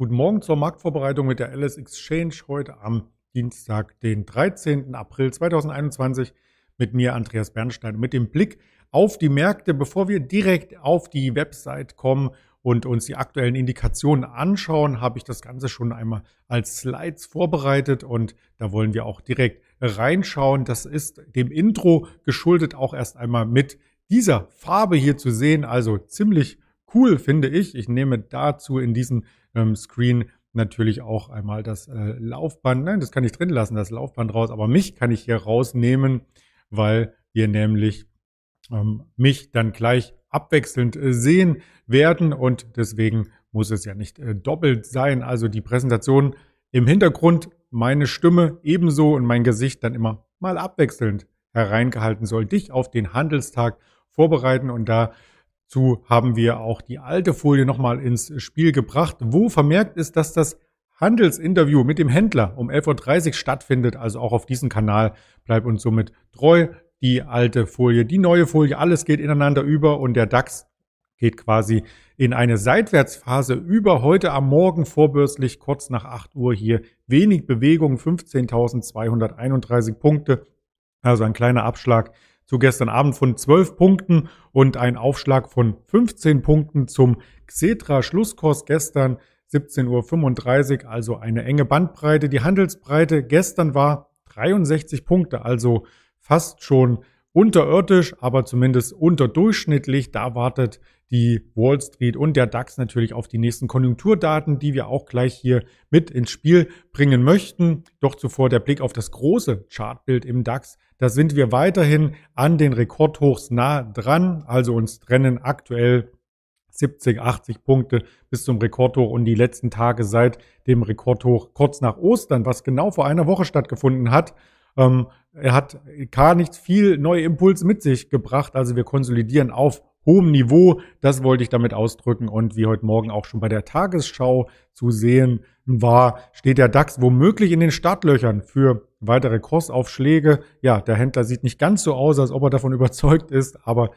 Guten Morgen zur Marktvorbereitung mit der LS Exchange heute am Dienstag, den 13. April 2021 mit mir Andreas Bernstein mit dem Blick auf die Märkte, bevor wir direkt auf die Website kommen und uns die aktuellen Indikationen anschauen, habe ich das Ganze schon einmal als Slides vorbereitet und da wollen wir auch direkt reinschauen. Das ist dem Intro geschuldet auch erst einmal mit dieser Farbe hier zu sehen, also ziemlich cool finde ich. Ich nehme dazu in diesem ähm, Screen natürlich auch einmal das äh, Laufband. Nein, das kann ich drin lassen, das Laufband raus, aber mich kann ich hier rausnehmen, weil wir nämlich ähm, mich dann gleich abwechselnd äh, sehen werden und deswegen muss es ja nicht äh, doppelt sein. Also die Präsentation im Hintergrund, meine Stimme ebenso und mein Gesicht dann immer mal abwechselnd hereingehalten soll, dich auf den Handelstag vorbereiten und da zu haben wir auch die alte Folie nochmal ins Spiel gebracht, wo vermerkt ist, dass das Handelsinterview mit dem Händler um 11.30 Uhr stattfindet. Also auch auf diesem Kanal bleibt uns somit treu. Die alte Folie, die neue Folie, alles geht ineinander über und der DAX geht quasi in eine Seitwärtsphase über. Heute am Morgen vorbörslich kurz nach 8 Uhr hier wenig Bewegung, 15.231 Punkte. Also ein kleiner Abschlag zu gestern Abend von 12 Punkten und ein Aufschlag von 15 Punkten zum Xetra Schlusskurs gestern 17.35 Uhr, also eine enge Bandbreite. Die Handelsbreite gestern war 63 Punkte, also fast schon unterirdisch, aber zumindest unterdurchschnittlich. Da wartet die Wall Street und der DAX natürlich auf die nächsten Konjunkturdaten, die wir auch gleich hier mit ins Spiel bringen möchten. Doch zuvor der Blick auf das große Chartbild im DAX. Da sind wir weiterhin an den Rekordhochs nah dran. Also uns trennen aktuell 70, 80 Punkte bis zum Rekordhoch und die letzten Tage seit dem Rekordhoch kurz nach Ostern, was genau vor einer Woche stattgefunden hat. Ähm, er hat gar nicht viel neue Impulse mit sich gebracht. Also wir konsolidieren auf hohem Niveau. Das wollte ich damit ausdrücken. Und wie heute Morgen auch schon bei der Tagesschau zu sehen war, steht der DAX womöglich in den Startlöchern für weitere Kursaufschläge. Ja, der Händler sieht nicht ganz so aus, als ob er davon überzeugt ist, aber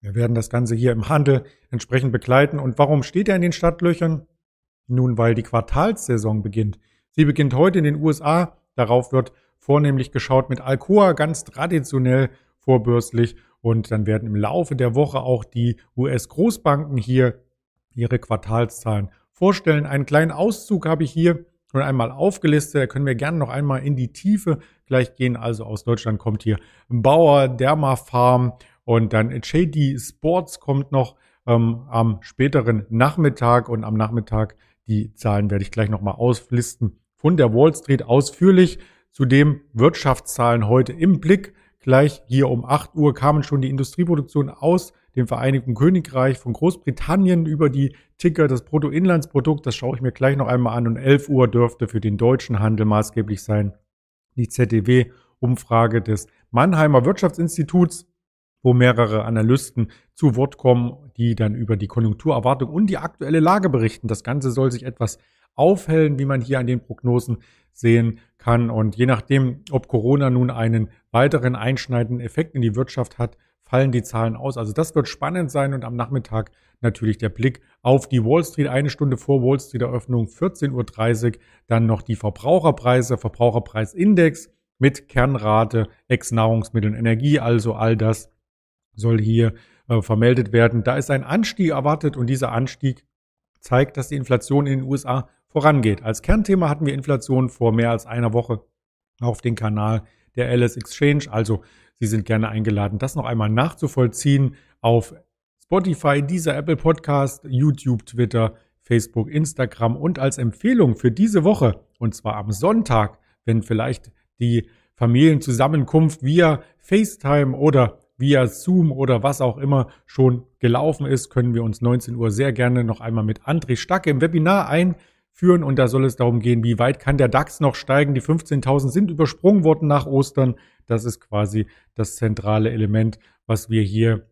wir werden das Ganze hier im Handel entsprechend begleiten. Und warum steht er in den Startlöchern? Nun, weil die Quartalssaison beginnt. Sie beginnt heute in den USA. Darauf wird vornehmlich geschaut mit Alcoa, ganz traditionell vorbörslich. Und dann werden im Laufe der Woche auch die US-Großbanken hier ihre Quartalszahlen vorstellen. Einen kleinen Auszug habe ich hier schon einmal aufgelistet. Da können wir gerne noch einmal in die Tiefe gleich gehen. Also aus Deutschland kommt hier Bauer, Dermafarm und dann JD Sports kommt noch ähm, am späteren Nachmittag und am Nachmittag die Zahlen werde ich gleich nochmal auslisten von der Wall Street ausführlich. Zudem Wirtschaftszahlen heute im Blick. Gleich hier um 8 Uhr kamen schon die Industrieproduktion aus dem Vereinigten Königreich von Großbritannien über die Ticker, das Bruttoinlandsprodukt. Das schaue ich mir gleich noch einmal an. Und 11 Uhr dürfte für den deutschen Handel maßgeblich sein die ZDW-Umfrage des Mannheimer Wirtschaftsinstituts, wo mehrere Analysten zu Wort kommen, die dann über die Konjunkturerwartung und die aktuelle Lage berichten. Das Ganze soll sich etwas aufhellen, wie man hier an den Prognosen sehen kann. Und je nachdem, ob Corona nun einen weiteren einschneidenden Effekt in die Wirtschaft hat, fallen die Zahlen aus. Also das wird spannend sein und am Nachmittag natürlich der Blick auf die Wall Street. Eine Stunde vor Wall Street Eröffnung, 14.30 Uhr, dann noch die Verbraucherpreise, Verbraucherpreisindex mit Kernrate, Ex-Nahrungsmitteln, Energie, also all das soll hier äh, vermeldet werden. Da ist ein Anstieg erwartet und dieser Anstieg zeigt, dass die Inflation in den USA vorangeht. Als Kernthema hatten wir Inflation vor mehr als einer Woche auf den Kanal der LS Exchange. Also Sie sind gerne eingeladen, das noch einmal nachzuvollziehen auf Spotify, dieser Apple Podcast, YouTube, Twitter, Facebook, Instagram und als Empfehlung für diese Woche, und zwar am Sonntag, wenn vielleicht die Familienzusammenkunft via FaceTime oder via Zoom oder was auch immer schon gelaufen ist, können wir uns 19 Uhr sehr gerne noch einmal mit André Stacke im Webinar einführen. Und da soll es darum gehen, wie weit kann der DAX noch steigen. Die 15.000 sind übersprungen worden nach Ostern. Das ist quasi das zentrale Element, was wir hier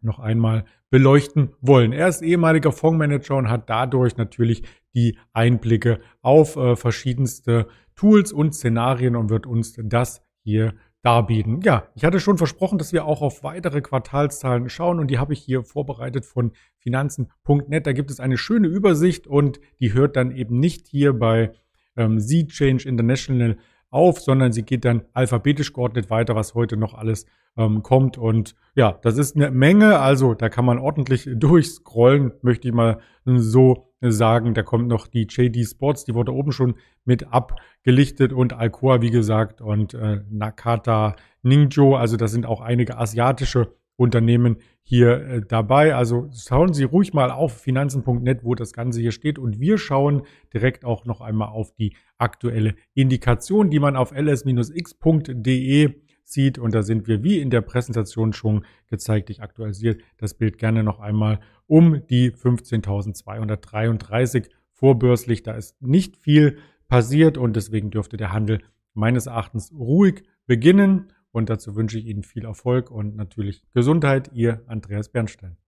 noch einmal beleuchten wollen. Er ist ehemaliger Fondsmanager und hat dadurch natürlich die Einblicke auf äh, verschiedenste Tools und Szenarien und wird uns das hier darbieten. Ja, ich hatte schon versprochen, dass wir auch auf weitere Quartalszahlen schauen und die habe ich hier vorbereitet von finanzen.net. Da gibt es eine schöne Übersicht und die hört dann eben nicht hier bei ähm, Z-Change International auf, sondern sie geht dann alphabetisch geordnet weiter, was heute noch alles ähm, kommt. Und ja, das ist eine Menge, also da kann man ordentlich durchscrollen, möchte ich mal so sagen. Da kommt noch die JD Sports, die wurde oben schon mit abgelichtet und Alcoa, wie gesagt, und äh, Nakata Ningjo, also das sind auch einige asiatische Unternehmen hier äh, dabei. Also schauen Sie ruhig mal auf finanzen.net, wo das Ganze hier steht. Und wir schauen direkt auch noch einmal auf die aktuelle Indikation, die man auf ls-x.de sieht. Und da sind wir, wie in der Präsentation schon gezeigt, ich aktualisiere das Bild gerne noch einmal um die 15.233 vorbörslich. Da ist nicht viel passiert und deswegen dürfte der Handel meines Erachtens ruhig beginnen. Und dazu wünsche ich Ihnen viel Erfolg und natürlich Gesundheit. Ihr Andreas Bernstein.